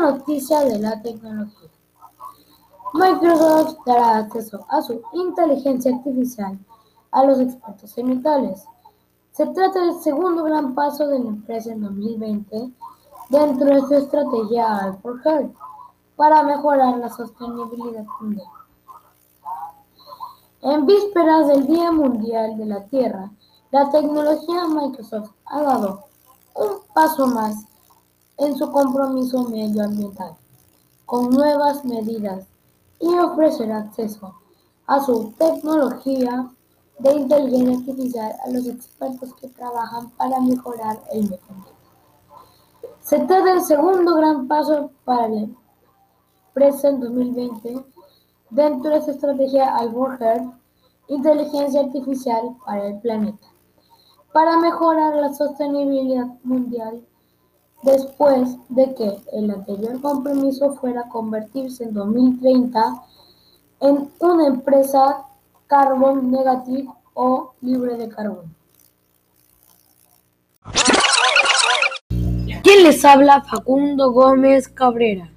ciencia de la tecnología. Microsoft dará acceso a su inteligencia artificial a los expertos en. Se trata del segundo gran paso de la empresa en 2020 dentro de su estrategia All for Health para mejorar la sostenibilidad mundial. En vísperas del Día Mundial de la Tierra, la tecnología Microsoft ha dado un paso más en su compromiso medioambiental, con nuevas medidas y ofrecer acceso a su tecnología de inteligencia artificial a los expertos que trabajan para mejorar el medio. Se trata del segundo gran paso para la empresa en 2020 dentro de su estrategia Alborger, inteligencia artificial para el planeta, para mejorar la sostenibilidad mundial después de que el anterior compromiso fuera convertirse en 2030 en una empresa carbon negative o libre de carbono. ¿Quién les habla? Facundo Gómez Cabrera.